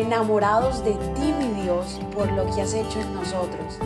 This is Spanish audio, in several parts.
enamorados de ti, mi Dios, por lo que has hecho en nosotros.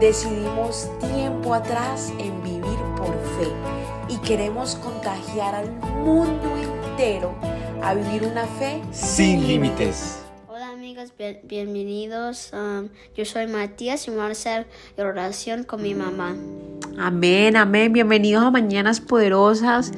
Decidimos tiempo atrás en vivir por fe y queremos contagiar al mundo entero a vivir una fe sin límites. Hola amigos, bienvenidos. Um, yo soy Matías y vamos a hacer oración con mi mamá. Amén, amén. Bienvenidos a Mañanas Poderosas.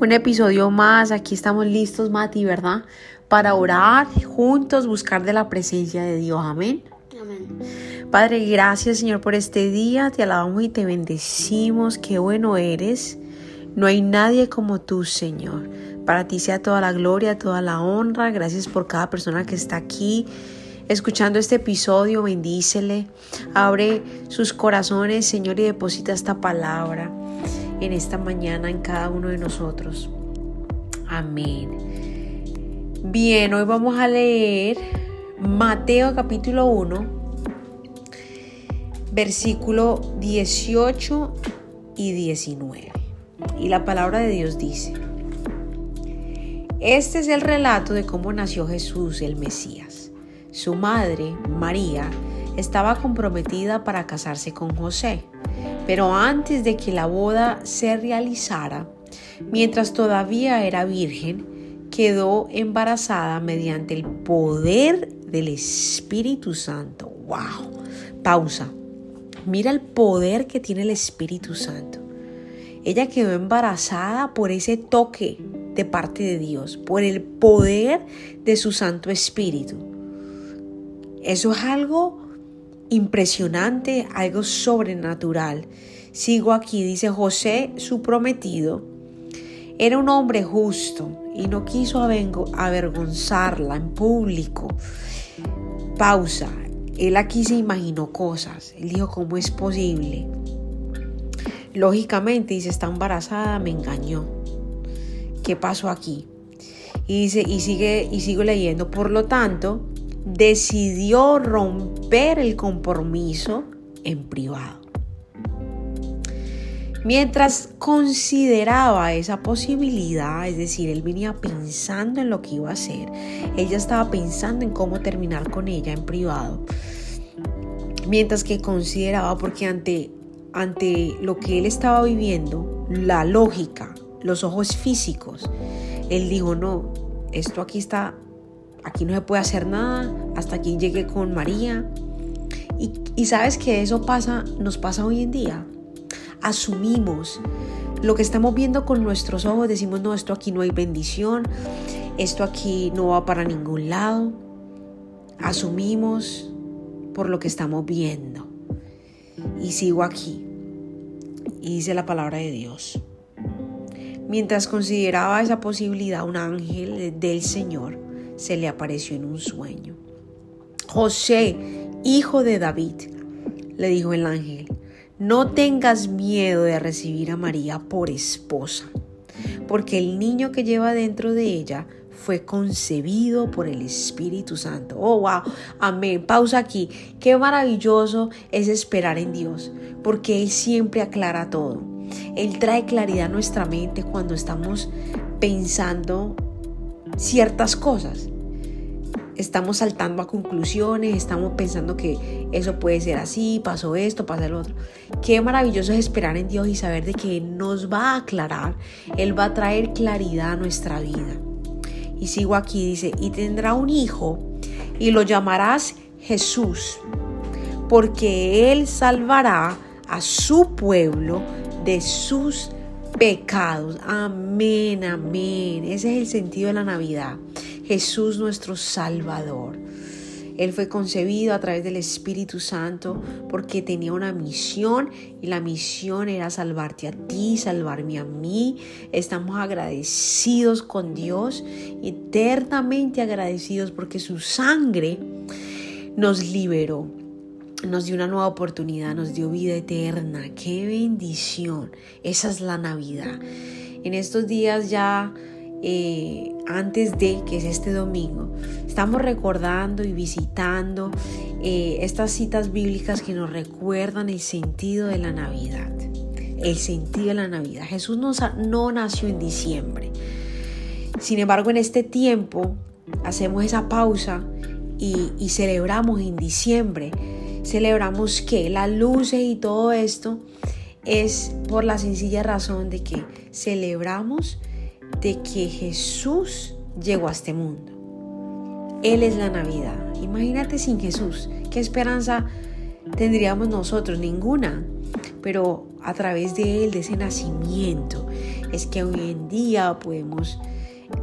Un episodio más. Aquí estamos listos, Mati, ¿verdad? Para orar juntos, buscar de la presencia de Dios. Amén. Amén. Padre, gracias Señor por este día. Te alabamos y te bendecimos. Qué bueno eres. No hay nadie como tú, Señor. Para ti sea toda la gloria, toda la honra. Gracias por cada persona que está aquí escuchando este episodio. Bendícele. Abre sus corazones, Señor, y deposita esta palabra en esta mañana en cada uno de nosotros. Amén. Bien, hoy vamos a leer Mateo capítulo 1, versículo 18 y 19. Y la palabra de Dios dice, este es el relato de cómo nació Jesús el Mesías. Su madre, María, estaba comprometida para casarse con José, pero antes de que la boda se realizara, mientras todavía era virgen, quedó embarazada mediante el poder del Espíritu Santo. ¡Wow! Pausa. Mira el poder que tiene el Espíritu Santo. Ella quedó embarazada por ese toque de parte de Dios, por el poder de su Santo Espíritu. Eso es algo impresionante, algo sobrenatural. Sigo aquí, dice José, su prometido, era un hombre justo y no quiso avergonzarla en público. Pausa. Él aquí se imaginó cosas. Él dijo, ¿cómo es posible? Lógicamente dice, está embarazada, me engañó. ¿Qué pasó aquí? Y dice, y sigue, y sigo leyendo, por lo tanto, decidió romper el compromiso en privado. Mientras consideraba esa posibilidad, es decir, él venía pensando en lo que iba a hacer, ella estaba pensando en cómo terminar con ella en privado, mientras que consideraba, porque ante ante lo que él estaba viviendo, la lógica, los ojos físicos, él dijo, no, esto aquí está, aquí no se puede hacer nada, hasta aquí llegué con María. Y, y sabes que eso pasa, nos pasa hoy en día. Asumimos lo que estamos viendo con nuestros ojos, decimos, no, esto aquí no hay bendición, esto aquí no va para ningún lado. Asumimos por lo que estamos viendo y sigo aquí. Y dice la palabra de Dios. Mientras consideraba esa posibilidad, un ángel del Señor se le apareció en un sueño. José, hijo de David, le dijo el ángel, no tengas miedo de recibir a María por esposa, porque el niño que lleva dentro de ella fue concebido por el Espíritu Santo. Oh, wow. Amén. Pausa aquí. Qué maravilloso es esperar en Dios, porque Él siempre aclara todo. Él trae claridad a nuestra mente cuando estamos pensando ciertas cosas. Estamos saltando a conclusiones, estamos pensando que eso puede ser así, pasó esto, pasa lo otro. Qué maravilloso es esperar en Dios y saber de que nos va a aclarar, Él va a traer claridad a nuestra vida. Y sigo aquí, dice, y tendrá un hijo y lo llamarás Jesús, porque él salvará a su pueblo de sus pecados. Amén, amén. Ese es el sentido de la Navidad. Jesús nuestro Salvador. Él fue concebido a través del Espíritu Santo porque tenía una misión y la misión era salvarte a ti, salvarme a mí. Estamos agradecidos con Dios, eternamente agradecidos porque su sangre nos liberó nos dio una nueva oportunidad, nos dio vida eterna. Qué bendición. Esa es la Navidad. En estos días ya eh, antes de, que es este domingo, estamos recordando y visitando eh, estas citas bíblicas que nos recuerdan el sentido de la Navidad. El sentido de la Navidad. Jesús no, no nació en diciembre. Sin embargo, en este tiempo hacemos esa pausa y, celebramos en diciembre. Celebramos que las luces y todo esto es por la sencilla razón de que celebramos de que Jesús llegó a este mundo. Él es la Navidad. Imagínate sin Jesús. ¿Qué esperanza tendríamos nosotros? Ninguna. Pero a través de Él, de ese nacimiento, es que hoy en día podemos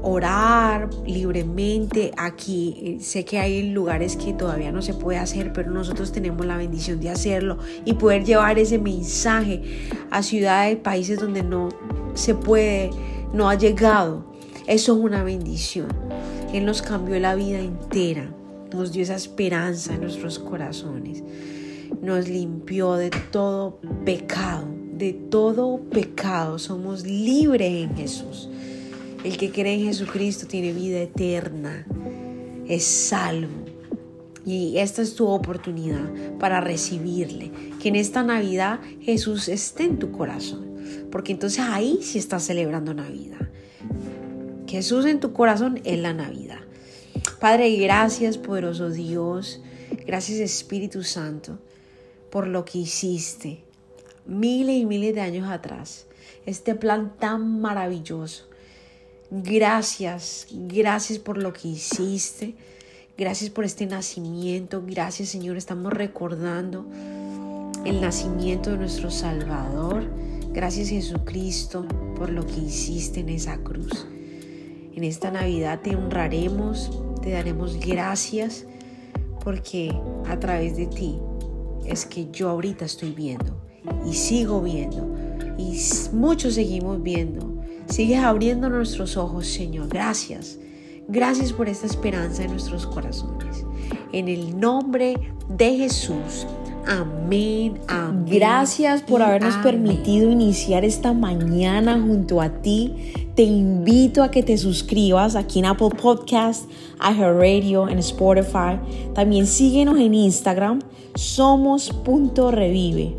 orar libremente aquí. Sé que hay lugares que todavía no se puede hacer, pero nosotros tenemos la bendición de hacerlo y poder llevar ese mensaje a ciudades, países donde no se puede, no ha llegado. Eso es una bendición. Él nos cambió la vida entera, nos dio esa esperanza en nuestros corazones, nos limpió de todo pecado, de todo pecado. Somos libres en Jesús. El que cree en Jesucristo tiene vida eterna, es salvo. Y esta es tu oportunidad para recibirle. Que en esta Navidad Jesús esté en tu corazón. Porque entonces ahí sí estás celebrando Navidad. Jesús en tu corazón es la Navidad. Padre, gracias, poderoso Dios. Gracias, Espíritu Santo, por lo que hiciste miles y miles de años atrás. Este plan tan maravilloso Gracias, gracias por lo que hiciste. Gracias por este nacimiento. Gracias Señor, estamos recordando el nacimiento de nuestro Salvador. Gracias Jesucristo por lo que hiciste en esa cruz. En esta Navidad te honraremos, te daremos gracias porque a través de ti es que yo ahorita estoy viendo y sigo viendo y muchos seguimos viendo Sigues abriendo nuestros ojos, Señor. Gracias. Gracias por esta esperanza en nuestros corazones. En el nombre de Jesús. Amén, amén. Gracias por habernos permitido iniciar esta mañana junto a ti. Te invito a que te suscribas aquí en Apple Podcast, Radio, en Spotify. También síguenos en Instagram, somos.revive.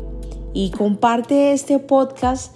Y comparte este podcast